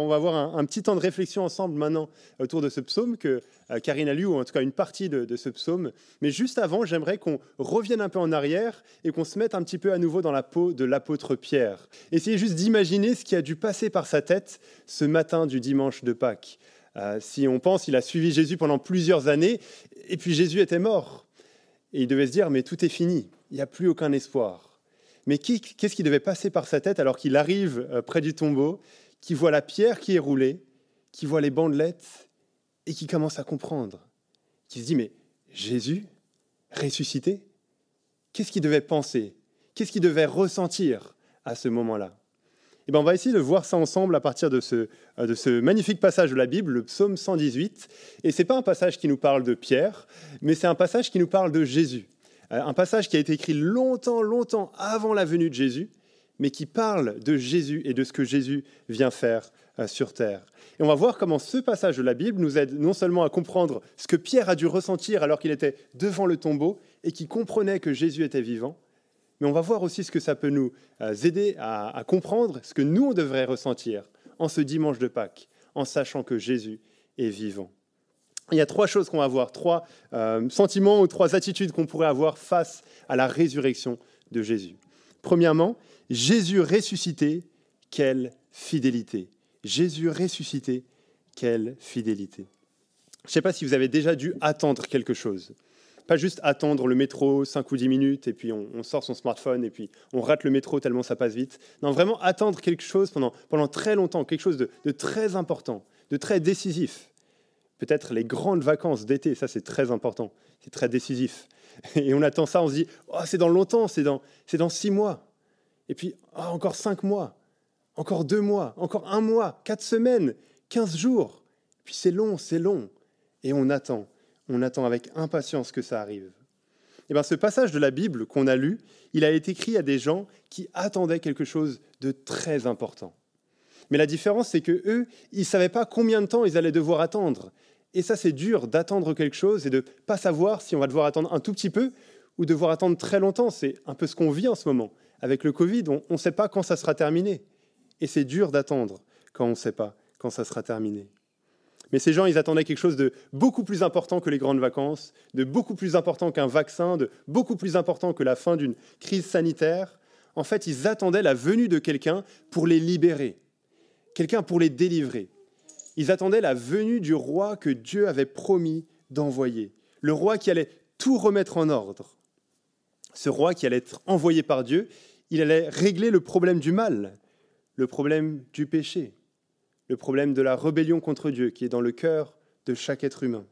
On va avoir un, petit temps de réflexion ensemble maintenant autour de ce psaume que euh, Karine a lu, ou en tout cas une partie de, ce psaume. Mais juste avant, j'aimerais qu'on revienne un peu en arrière et qu'on se mette un petit peu à nouveau dans la peau de l'apôtre Pierre. Essayez juste d'imaginer ce qui a dû passer par sa tête ce matin du dimanche de Pâques. Euh, si on pense, il a suivi Jésus pendant plusieurs années, et puis Jésus était mort. Et il devait se dire, mais tout est fini, il n'y a plus aucun espoir. Mais qu'est-ce qui devait passer par sa tête alors qu'il arrive euh, près du tombeau? Qui voit la pierre qui est roulée, qui voit les bandelettes et qui commence à comprendre, qui se dit mais Jésus ressuscité, qu'est-ce qu'il devait penser, qu'est-ce qu'il devait ressentir à ce moment-là? Eh bien, on va essayer de voir ça ensemble à partir de ce, euh, de ce magnifique passage de la Bible, le psaume 118. Et ce n'est pas un passage qui nous parle de Pierre, mais c'est un passage qui nous parle de Jésus. Euh, un passage qui a été écrit longtemps, longtemps avant la venue de Jésus, mais qui parle de Jésus et de ce que Jésus vient faire euh, sur terre. Et on va voir comment ce passage de la Bible nous aide non seulement à comprendre ce que Pierre a dû ressentir alors qu'il était devant le tombeau et qui comprenait que Jésus était vivant, mais on va voir aussi ce que ça peut nous euh, aider à, comprendre ce que nous, on devrait ressentir en ce dimanche de Pâques, en sachant que Jésus est vivant. Il y a trois choses qu'on va voir, trois euh, sentiments ou trois attitudes qu'on pourrait avoir face à la résurrection de Jésus. Premièrement, Jésus ressuscité, quelle fidélité. Jésus ressuscité, quelle fidélité. Je ne sais pas si vous avez déjà dû attendre quelque chose. Pas juste attendre le métro 5 ou 10 minutes et puis on, sort son smartphone et puis on rate le métro tellement ça passe vite. Non, vraiment attendre quelque chose pendant, pendant très longtemps, quelque chose de, de très important, de très décisif. Peut-être les grandes vacances d'été, ça c'est très important, c'est très décisif. Et on attend ça, on se dit, oh, c'est dans longtemps, c'est dans, dans six mois. Et puis, ah, encore cinq mois, encore deux mois, encore un mois, quatre semaines, quinze jours. Puis c'est long, c'est long. Et on attend, on attend avec impatience que ça arrive. Et eh bien, ce passage de la Bible qu'on a lu, il a été écrit à des gens qui attendaient quelque chose de très important. Mais la différence, c'est que eux, ils ne savaient pas combien de temps ils allaient devoir attendre. Et ça, c'est dur d'attendre quelque chose et de pas savoir si on va devoir attendre un tout petit peu ou devoir attendre très longtemps. C'est un peu ce qu'on vit en ce moment avec le Covid, on ne sait pas quand ça sera terminé. Et c'est dur d'attendre quand on ne sait pas quand ça sera terminé. Mais ces gens, ils attendaient quelque chose de beaucoup plus important que les grandes vacances, de beaucoup plus important qu'un vaccin, de beaucoup plus important que la fin d'une crise sanitaire. En fait, ils attendaient la venue de quelqu'un pour les libérer, quelqu'un pour les délivrer. Ils attendaient la venue du roi que Dieu avait promis d'envoyer, le roi qui allait tout remettre en ordre. Ce roi qui allait être envoyé par Dieu, il allait régler le problème du mal, le problème du péché, le problème de la rébellion contre Dieu qui est dans le cœur de chaque être humain.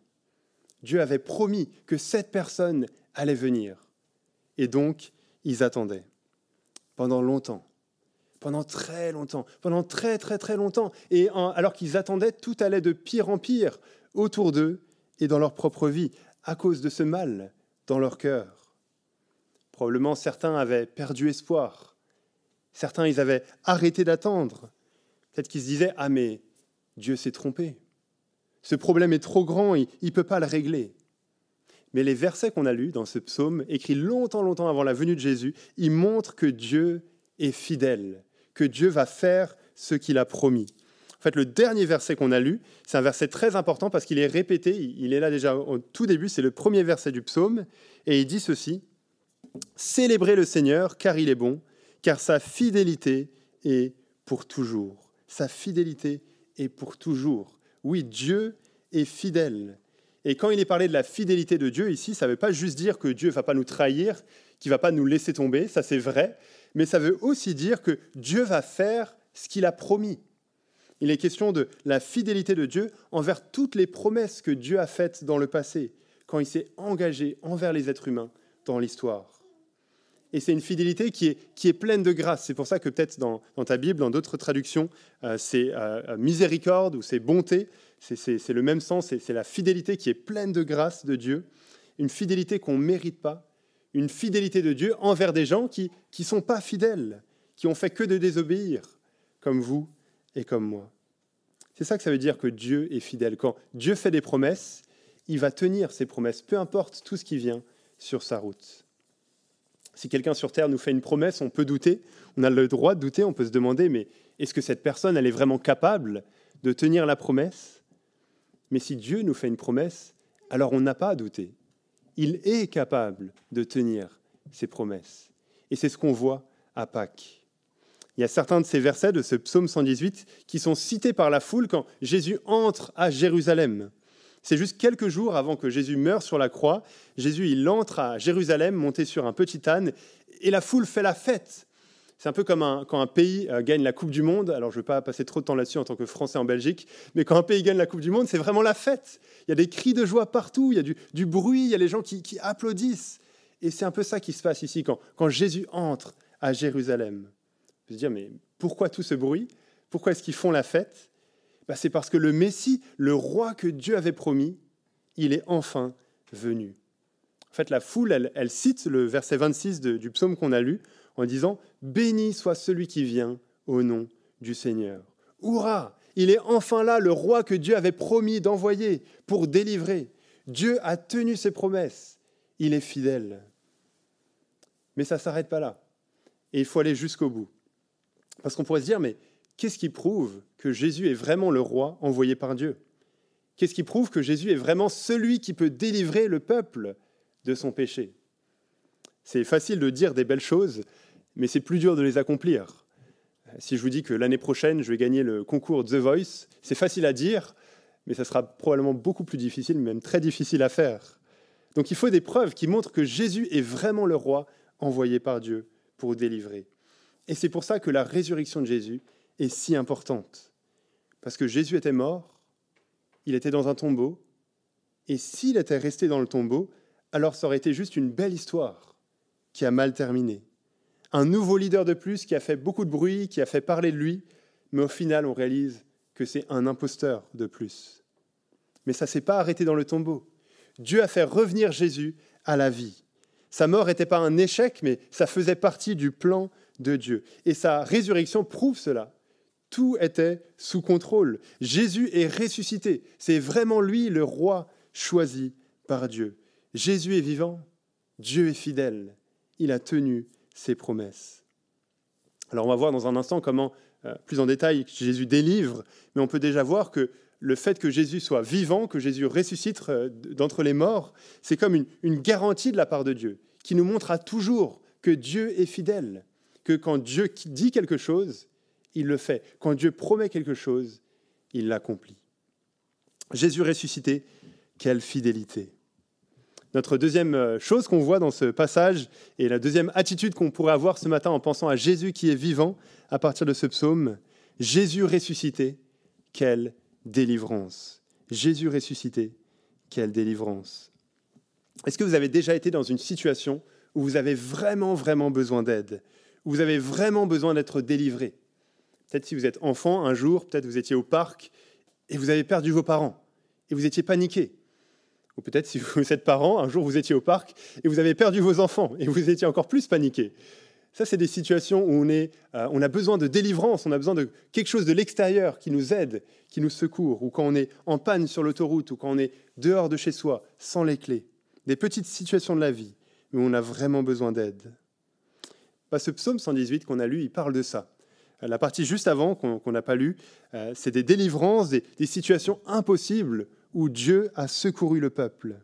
Dieu avait promis que cette personne allait venir. Et donc, ils attendaient. Pendant longtemps. Pendant très longtemps. Pendant très, très, très longtemps. Et alors qu'ils attendaient, tout allait de pire en pire autour d'eux et dans leur propre vie, à cause de ce mal dans leur cœur. Probablement certains avaient perdu espoir. Certains, ils avaient arrêté d'attendre. Peut-être qu'ils se disaient, ah mais Dieu s'est trompé. Ce problème est trop grand, il ne peut pas le régler. Mais les versets qu'on a lus dans ce psaume, écrits longtemps, longtemps avant la venue de Jésus, ils montrent que Dieu est fidèle, que Dieu va faire ce qu'il a promis. En fait, le dernier verset qu'on a lu, c'est un verset très important parce qu'il est répété, il est là déjà au tout début, c'est le premier verset du psaume, et il dit ceci, Célébrez le Seigneur, car il est bon, car sa fidélité est pour toujours. Sa fidélité est pour toujours. Oui, Dieu est fidèle. Et quand il est parlé de la fidélité de Dieu ici, ça ne veut pas juste dire que Dieu ne va pas nous trahir, qu'il ne va pas nous laisser tomber, ça c'est vrai, mais ça veut aussi dire que Dieu va faire ce qu'il a promis. Il est question de la fidélité de Dieu envers toutes les promesses que Dieu a faites dans le passé, quand il s'est engagé envers les êtres humains dans l'histoire et c'est une fidélité qui est, qui est pleine de grâce. C'est pour ça que peut-être dans, ta Bible, dans d'autres traductions, euh, c'est euh, miséricorde ou c'est bonté. C'est le même sens, c'est la fidélité qui est pleine de grâce de Dieu, une fidélité qu'on ne mérite pas, une fidélité de Dieu envers des gens qui ne sont pas fidèles, qui ont fait que de désobéir, comme vous et comme moi. C'est ça que ça veut dire que Dieu est fidèle. Quand Dieu fait des promesses, il va tenir ses promesses, peu importe tout ce qui vient sur sa route. Si quelqu'un sur Terre nous fait une promesse, on peut douter, on a le droit de douter, on peut se demander, mais est-ce que cette personne, elle est vraiment capable de tenir la promesse? Mais si Dieu nous fait une promesse, alors on n'a pas à douter. Il est capable de tenir ses promesses. Et c'est ce qu'on voit à Pâques. Il y a certains de ces versets de ce psaume 118 qui sont cités par la foule quand Jésus entre à Jérusalem. C'est juste quelques jours avant que Jésus meure sur la croix. Jésus, il entre à Jérusalem monté sur un petit âne et la foule fait la fête. C'est un peu comme quand un pays euh, gagne la Coupe du Monde. Alors, je ne vais pas passer trop de temps là-dessus en tant que Français en Belgique, mais quand un pays gagne la Coupe du Monde, c'est vraiment la fête. Il y a des cris de joie partout, il y a du, bruit, il y a les gens qui, applaudissent. Et c'est un peu ça qui se passe ici quand, Jésus entre à Jérusalem. Vous se dire, mais pourquoi tout ce bruit? Pourquoi est-ce qu'ils font la fête? Bah, C'est parce que le Messie, le roi que Dieu avait promis, il est enfin venu. En fait, la foule, elle, cite le verset 26 du psaume qu'on a lu en disant Béni soit celui qui vient au nom du Seigneur. Hurrah Il est enfin là, le roi que Dieu avait promis d'envoyer pour délivrer. Dieu a tenu ses promesses. Il est fidèle. Mais ça ne s'arrête pas là. Et il faut aller jusqu'au bout. Parce qu'on pourrait se dire, mais qu'est-ce qui prouve que Jésus est vraiment le roi envoyé par Dieu? Qu'est-ce qui prouve que Jésus est vraiment celui qui peut délivrer le peuple de son péché? C'est facile de dire des belles choses, mais c'est plus dur de les accomplir. Si je vous dis que l'année prochaine, je vais gagner le concours The Voice, c'est facile à dire, mais ça sera probablement beaucoup plus difficile, même très difficile à faire. Donc il faut des preuves qui montrent que Jésus est vraiment le roi envoyé par Dieu pour délivrer. Et c'est pour ça que la résurrection de Jésus est si importante. Parce que Jésus était mort, il était dans un tombeau, et s'il était resté dans le tombeau, alors ça aurait été juste une belle histoire qui a mal terminé un nouveau leader de plus qui a fait beaucoup de bruit, qui a fait parler de lui, mais au final, on réalise que c'est un imposteur de plus. Mais ça ne s'est pas arrêté dans le tombeau. Dieu a fait revenir Jésus à la vie. Sa mort n'était pas un échec, mais ça faisait partie du plan de Dieu. Et sa résurrection prouve cela. Tout était sous contrôle. Jésus est ressuscité. C'est vraiment lui le roi choisi par Dieu. Jésus est vivant. Dieu est fidèle. Il a tenu ses promesses. Alors on va voir dans un instant comment, euh, plus en détail, Jésus délivre, mais on peut déjà voir que le fait que Jésus soit vivant, que Jésus ressuscite euh, d'entre les morts, c'est comme une, une garantie de la part de Dieu, qui nous montrera toujours que Dieu est fidèle, que quand Dieu dit quelque chose, il le fait. Quand Dieu promet quelque chose, il l'accomplit. Jésus ressuscité, quelle fidélité. Notre deuxième euh, chose qu'on voit dans ce passage et la deuxième attitude qu'on pourrait avoir ce matin en pensant à Jésus qui est vivant à partir de ce psaume, Jésus ressuscité, quelle délivrance. Jésus ressuscité, quelle délivrance. Est-ce que vous avez déjà été dans une situation où vous avez vraiment, vraiment besoin d'aide, où vous avez vraiment besoin d'être délivré? Peut-être si vous êtes enfant, un jour, peut-être vous étiez au parc et vous avez perdu vos parents et vous étiez paniqué. Ou peut-être si vous êtes parent, un jour vous étiez au parc et vous avez perdu vos enfants et vous étiez encore plus paniqué. Ça, c'est des situations où on, est, euh, on a besoin de délivrance, on a besoin de quelque chose de l'extérieur qui nous aide, qui nous secourt, ou quand on est en panne sur l'autoroute, ou quand on est dehors de chez soi, sans les clés. Des petites situations de la vie où on a vraiment besoin d'aide. Bah, ce psaume 118 qu'on a lu, il parle de ça. La partie juste avant, qu'on n'a pas lu, euh, c'est des délivrances, des situations impossibles où Dieu a secouru le peuple.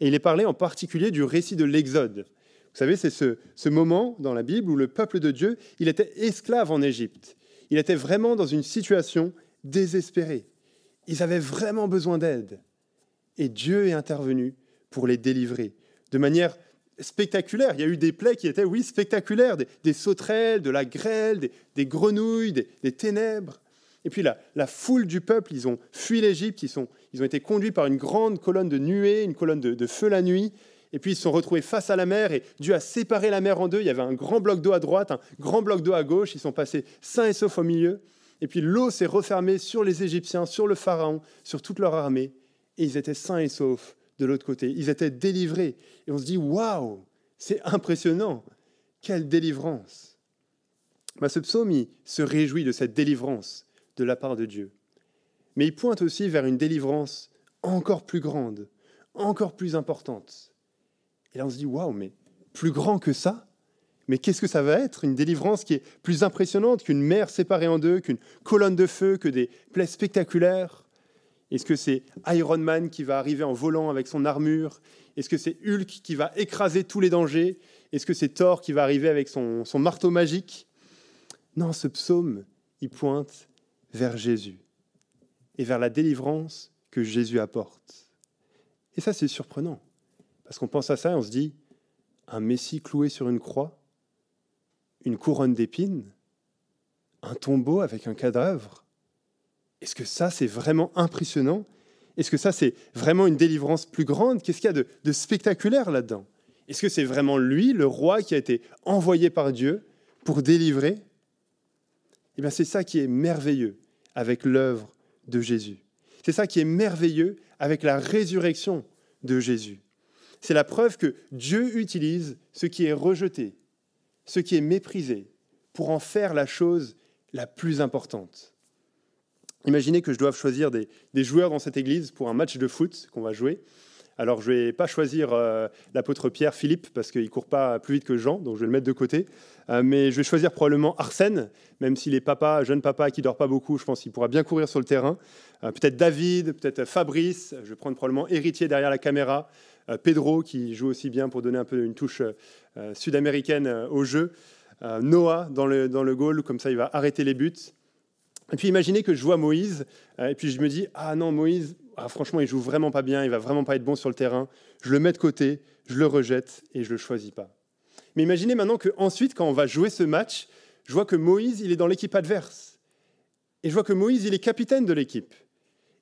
Et il est parlé en particulier du récit de l'Exode. Vous savez, c'est ce, ce, moment dans la Bible où le peuple de Dieu, il était esclave en Égypte. Il était vraiment dans une situation désespérée. Ils avaient vraiment besoin d'aide. Et Dieu est intervenu pour les délivrer de manière spectaculaire. Il y a eu des plaies qui étaient, oui, spectaculaires, des, sauterelles, de la grêle, des, grenouilles, des ténèbres. Et puis la, foule du peuple, ils ont fui l'Égypte, ils, ils, ont été conduits par une grande colonne de nuée, une colonne de, feu la nuit. Et puis ils se sont retrouvés face à la mer et Dieu a séparé la mer en deux. Il y avait un grand bloc d'eau à droite, un grand bloc d'eau à gauche. Ils sont passés sains et saufs au milieu. Et puis l'eau s'est refermée sur les Égyptiens, sur le Pharaon, sur toute leur armée. Et ils étaient sains et saufs de l'autre côté. Ils étaient délivrés. Et on se dit, waouh, c'est impressionnant. Quelle délivrance. Bah, ce psaume, il se réjouit de cette délivrance de la part de Dieu. Mais il pointe aussi vers une délivrance encore plus grande, encore plus importante. Et là, on se dit, waouh, mais plus grand que ça? Mais qu'est-ce que ça va être? Une délivrance qui est plus impressionnante qu'une mer séparée en deux, qu'une colonne de feu, que des plaies spectaculaires? Est-ce que c'est Iron Man qui va arriver en volant avec son armure? Est-ce que c'est Hulk qui va écraser tous les dangers? Est-ce que c'est Thor qui va arriver avec son, son marteau magique? Non, ce psaume, il pointe vers Jésus et vers la délivrance que Jésus apporte. Et ça, c'est surprenant, parce qu'on pense à ça et on se dit, un Messie cloué sur une croix, une couronne d'épines, un tombeau avec un cadavre. Est-ce que ça, c'est vraiment impressionnant? Est-ce que ça, c'est vraiment une délivrance plus grande? Qu'est-ce qu'il y a de, de spectaculaire là-dedans? Est-ce que c'est vraiment lui, le roi, qui a été envoyé par Dieu pour délivrer? Eh bien, c'est ça qui est merveilleux avec l'œuvre de Jésus. C'est ça qui est merveilleux avec la résurrection de Jésus. C'est la preuve que Dieu utilise ce qui est rejeté, ce qui est méprisé, pour en faire la chose la plus importante. Imaginez que je doive choisir des, joueurs dans cette église pour un match de foot qu'on va jouer. Alors je ne vais pas choisir euh, l'apôtre Pierre Philippe parce qu'il court pas plus vite que Jean, donc je vais le mettre de côté. Euh, mais je vais choisir probablement Arsène, même s'il est papa, jeune papa qui dort pas beaucoup, je pense qu'il pourra bien courir sur le terrain. Euh, peut-être David, peut-être Fabrice, je vais prendre probablement Héritier derrière la caméra. Pedro qui joue aussi bien pour donner un peu une touche sud-américaine au jeu. Noah dans le, dans le goal, comme ça il va arrêter les buts. Et puis imaginez que je vois Moïse, et puis je me dis, ah non, Moïse, ah, franchement, il joue vraiment pas bien, il va vraiment pas être bon sur le terrain. Je le mets de côté, je le rejette et je le choisis pas. Mais imaginez maintenant qu'ensuite, quand on va jouer ce match, je vois que Moïse, il est dans l'équipe adverse. Et je vois que Moïse, il est capitaine de l'équipe.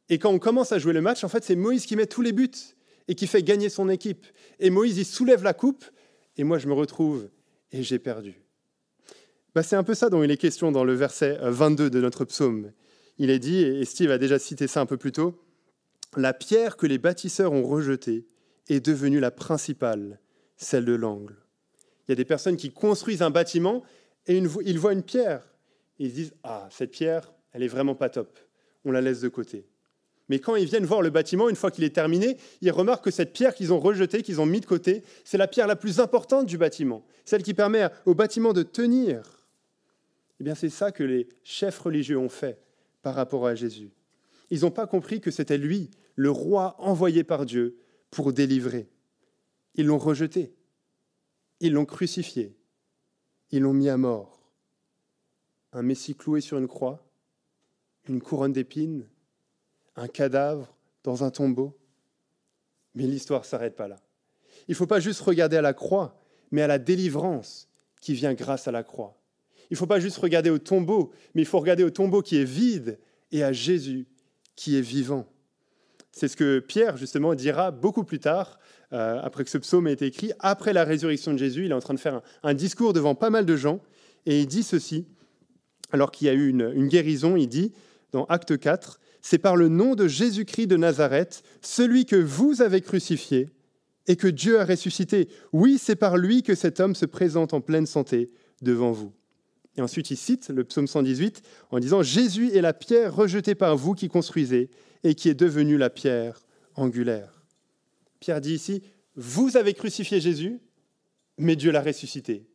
Et quand on commence à jouer le match, en fait, c'est Moïse qui met tous les buts et qui fait gagner son équipe. Et Moïse, il soulève la coupe, et moi, je me retrouve et j'ai perdu. Bah, c'est un peu ça dont il est question dans le verset 22 de notre psaume. Il est dit, et Steve a déjà cité ça un peu plus tôt, la pierre que les bâtisseurs ont rejetée est devenue la principale, celle de l'angle. Il y a des personnes qui construisent un bâtiment et ils voient une pierre. ils se disent Ah, cette pierre, elle est vraiment pas top. On la laisse de côté. Mais quand ils viennent voir le bâtiment, une fois qu'il est terminé, ils remarquent que cette pierre qu'ils ont rejetée, qu'ils ont mis de côté, c'est la pierre la plus importante du bâtiment, celle qui permet au bâtiment de tenir. Eh bien, c'est ça que les chefs religieux ont fait par rapport à Jésus. Ils n'ont pas compris que c'était lui, le roi envoyé par Dieu pour délivrer. Ils l'ont rejeté. Ils l'ont crucifié. Ils l'ont mis à mort. Un Messie cloué sur une croix, une couronne d'épines, un cadavre dans un tombeau. Mais l'histoire ne s'arrête pas là. Il ne faut pas juste regarder à la croix, mais à la délivrance qui vient grâce à la croix. Il ne faut pas juste regarder au tombeau, mais il faut regarder au tombeau qui est vide et à Jésus qui est vivant. C'est ce que Pierre, justement, dira beaucoup plus tard, euh, après que ce psaume ait été écrit, après la résurrection de Jésus. Il est en train de faire un, discours devant pas mal de gens, et il dit ceci, alors qu'il y a eu une, une guérison, il dit, dans Acte 4, C'est par le nom de Jésus-Christ de Nazareth, celui que vous avez crucifié et que Dieu a ressuscité. Oui, c'est par lui que cet homme se présente en pleine santé devant vous. Et ensuite, il cite le psaume 118 en disant Jésus est la pierre rejetée par vous qui construisez et qui est devenue la pierre angulaire. Pierre dit ici Vous avez crucifié Jésus, mais Dieu l'a ressuscité.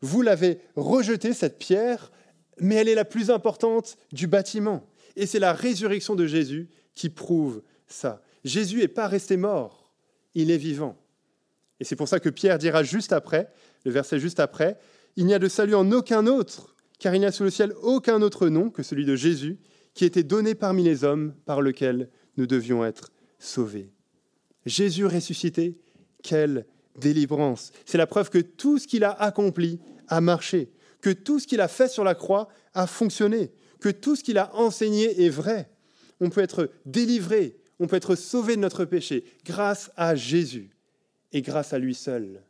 Vous l'avez rejeté, cette pierre, mais elle est la plus importante du bâtiment. Et c'est la résurrection de Jésus qui prouve ça. Jésus n'est pas resté mort, il est vivant. Et c'est pour ça que Pierre dira juste après, le verset juste après, il n'y a de salut en aucun autre, car il n'y a sous le ciel aucun autre nom que celui de Jésus, qui était donné parmi les hommes par lequel nous devions être sauvés. Jésus ressuscité, quelle délivrance. C'est la preuve que tout ce qu'il a accompli a marché, que tout ce qu'il a fait sur la croix a fonctionné, que tout ce qu'il a enseigné est vrai. On peut être délivré, on peut être sauvé de notre péché grâce à Jésus et grâce à lui seul.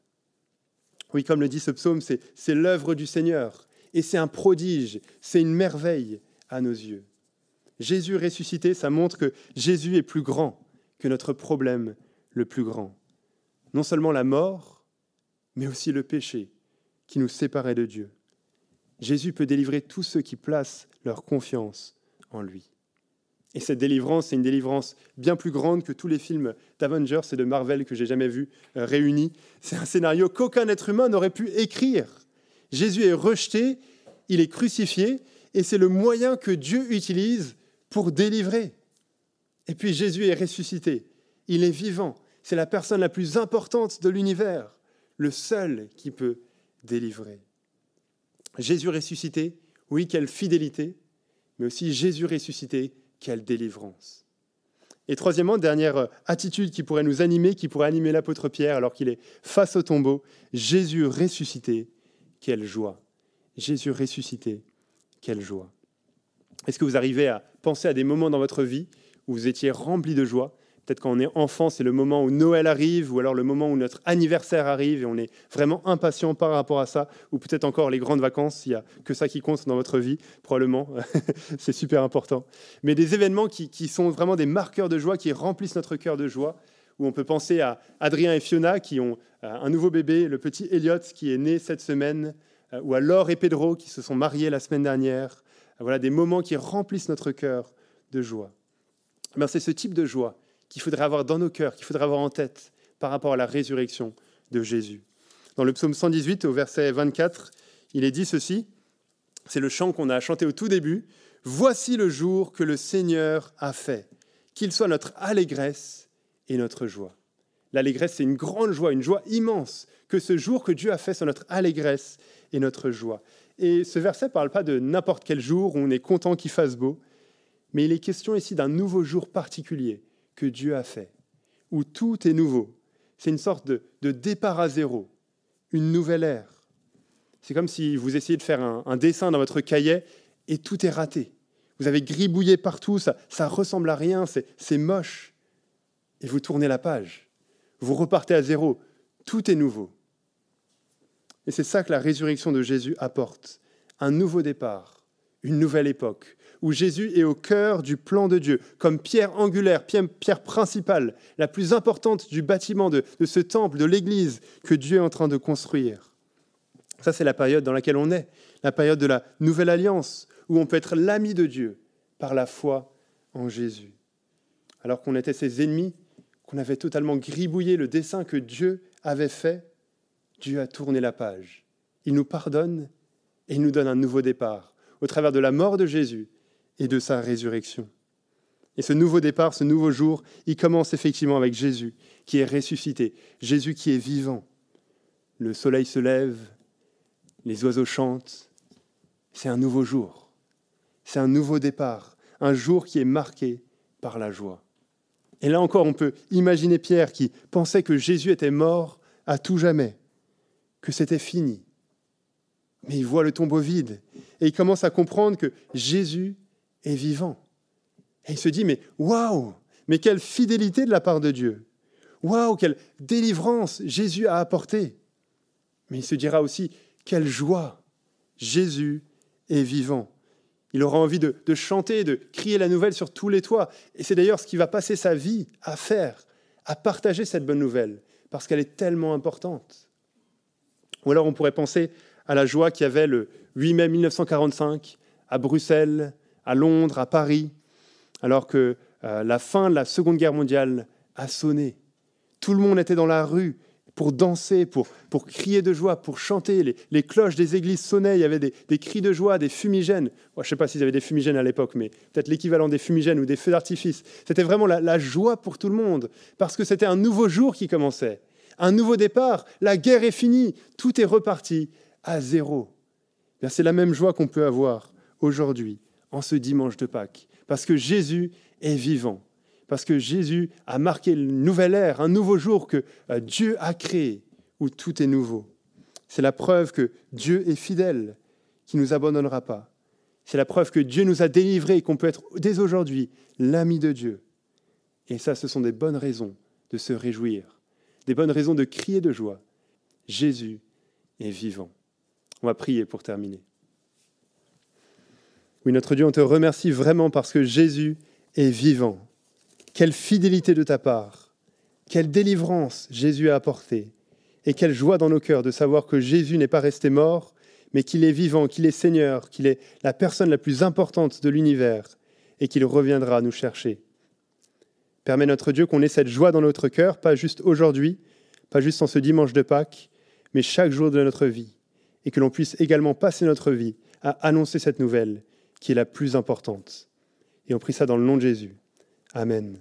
Oui, comme le dit ce psaume, c'est l'œuvre du Seigneur. Et c'est un prodige, c'est une merveille à nos yeux. Jésus ressuscité, ça montre que Jésus est plus grand que notre problème le plus grand. Non seulement la mort, mais aussi le péché qui nous séparait de Dieu. Jésus peut délivrer tous ceux qui placent leur confiance en lui. Et cette délivrance, c'est une délivrance bien plus grande que tous les films d'Avengers et de Marvel que j'ai jamais vus euh, réunis. C'est un scénario qu'aucun être humain n'aurait pu écrire. Jésus est rejeté, il est crucifié, et c'est le moyen que Dieu utilise pour délivrer. Et puis Jésus est ressuscité, il est vivant, c'est la personne la plus importante de l'univers, le seul qui peut délivrer. Jésus ressuscité, oui, quelle fidélité, mais aussi Jésus ressuscité, quelle délivrance. Et troisièmement, dernière attitude qui pourrait nous animer, qui pourrait animer l'apôtre Pierre alors qu'il est face au tombeau, Jésus ressuscité, quelle joie. Jésus ressuscité, quelle joie. Est-ce que vous arrivez à penser à des moments dans votre vie où vous étiez rempli de joie Peut-être quand on est enfant, c'est le moment où Noël arrive, ou alors le moment où notre anniversaire arrive, et on est vraiment impatient par rapport à ça, ou peut-être encore les grandes vacances, il n'y a que ça qui compte dans votre vie, probablement, c'est super important. Mais des événements qui, sont vraiment des marqueurs de joie, qui remplissent notre cœur de joie, où on peut penser à Adrien et Fiona qui ont euh, un nouveau bébé, le petit Elliot qui est né cette semaine, euh, ou à Laure et Pedro qui se sont mariés la semaine dernière. Voilà des moments qui remplissent notre cœur de joie. Eh c'est ce type de joie qu'il faudrait avoir dans nos cœurs, qu'il faudrait avoir en tête par rapport à la résurrection de Jésus. Dans le psaume 118, au verset 24, il est dit ceci, c'est le chant qu'on a chanté au tout début, Voici le jour que le Seigneur a fait, qu'il soit notre allégresse et notre joie. L'allégresse, c'est une grande joie, une joie immense, que ce jour que Dieu a fait soit notre allégresse et notre joie. Et ce verset ne parle pas de n'importe quel jour où on est content qu'il fasse beau, mais il est question ici d'un nouveau jour particulier, que Dieu a fait, où tout est nouveau. C'est une sorte de, départ à zéro, une nouvelle ère. C'est comme si vous essayez de faire un, dessin dans votre cahier et tout est raté. Vous avez gribouillé partout, ça, ça ressemble à rien, c'est moche. Et vous tournez la page. Vous repartez à zéro. Tout est nouveau. Et c'est ça que la résurrection de Jésus apporte. Un nouveau départ, une nouvelle époque, où Jésus est au cœur du plan de Dieu, comme pierre angulaire, pierre, principale, la plus importante du bâtiment de, de ce temple, de l'Église que Dieu est en train de construire. Ça, c'est la période dans laquelle on est, la période de la nouvelle alliance, où on peut être l'ami de Dieu par la foi en Jésus. Alors qu'on était ses ennemis, qu'on avait totalement gribouillé le dessin que Dieu avait fait, Dieu a tourné la page. Il nous pardonne et il nous donne un nouveau départ au travers de la mort de Jésus et de sa résurrection. Et ce nouveau départ, ce nouveau jour, il commence effectivement avec Jésus qui est ressuscité, Jésus qui est vivant. Le soleil se lève, les oiseaux chantent. C'est un nouveau jour. C'est un nouveau départ, un jour qui est marqué par la joie. Et là encore, on peut imaginer Pierre qui pensait que Jésus était mort à tout jamais, que c'était fini. Mais il voit le tombeau vide et il commence à comprendre que Jésus est vivant. Et il se dit, mais waouh, mais quelle fidélité de la part de Dieu. Waouh, quelle délivrance Jésus a apporté. Mais il se dira aussi, quelle joie, Jésus est vivant. Il aura envie de, de, chanter, de crier la nouvelle sur tous les toits. Et c'est d'ailleurs ce qu'il va passer sa vie à faire, à partager cette bonne nouvelle, parce qu'elle est tellement importante. Ou alors on pourrait penser à la joie qu'il y avait le 8 mai 1945 à Bruxelles, à Londres, à Paris, alors que euh, la fin de la Seconde Guerre mondiale a sonné. Tout le monde était dans la rue pour danser, pour, pour crier de joie, pour chanter. Les, cloches des églises sonnaient, il y avait des, cris de joie, des fumigènes. je ne sais pas s'ils avaient des fumigènes à l'époque, mais peut-être l'équivalent des fumigènes ou des feux d'artifice. C'était vraiment la, la joie pour tout le monde, parce que c'était un nouveau jour qui commençait, un nouveau départ. La guerre est finie, tout est reparti à zéro. C'est la même joie qu'on peut avoir aujourd'hui en ce dimanche de Pâques, parce que Jésus est vivant, parce que Jésus a marqué une nouvelle ère, un nouveau jour que euh, Dieu a créé, où tout est nouveau. C'est la preuve que Dieu est fidèle, qui ne nous abandonnera pas. C'est la preuve que Dieu nous a délivrés et qu'on peut être dès aujourd'hui l'ami de Dieu. Et ça, ce sont des bonnes raisons de se réjouir, des bonnes raisons de crier de joie. Jésus est vivant. On va prier pour terminer. Oui, notre Dieu, on te remercie vraiment parce que Jésus est vivant. Quelle fidélité de ta part, quelle délivrance Jésus a apportée, et quelle joie dans nos cœurs de savoir que Jésus n'est pas resté mort, mais qu'il est vivant, qu'il est Seigneur, qu'il est la personne la plus importante de l'univers, et qu'il reviendra nous chercher. Permets notre Dieu qu'on ait cette joie dans notre cœur, pas juste aujourd'hui, pas juste en ce dimanche de Pâques, mais chaque jour de notre vie, et que l'on puisse également passer notre vie à annoncer cette nouvelle qui est la plus importante. Et on prie ça dans le nom de Jésus. Amen.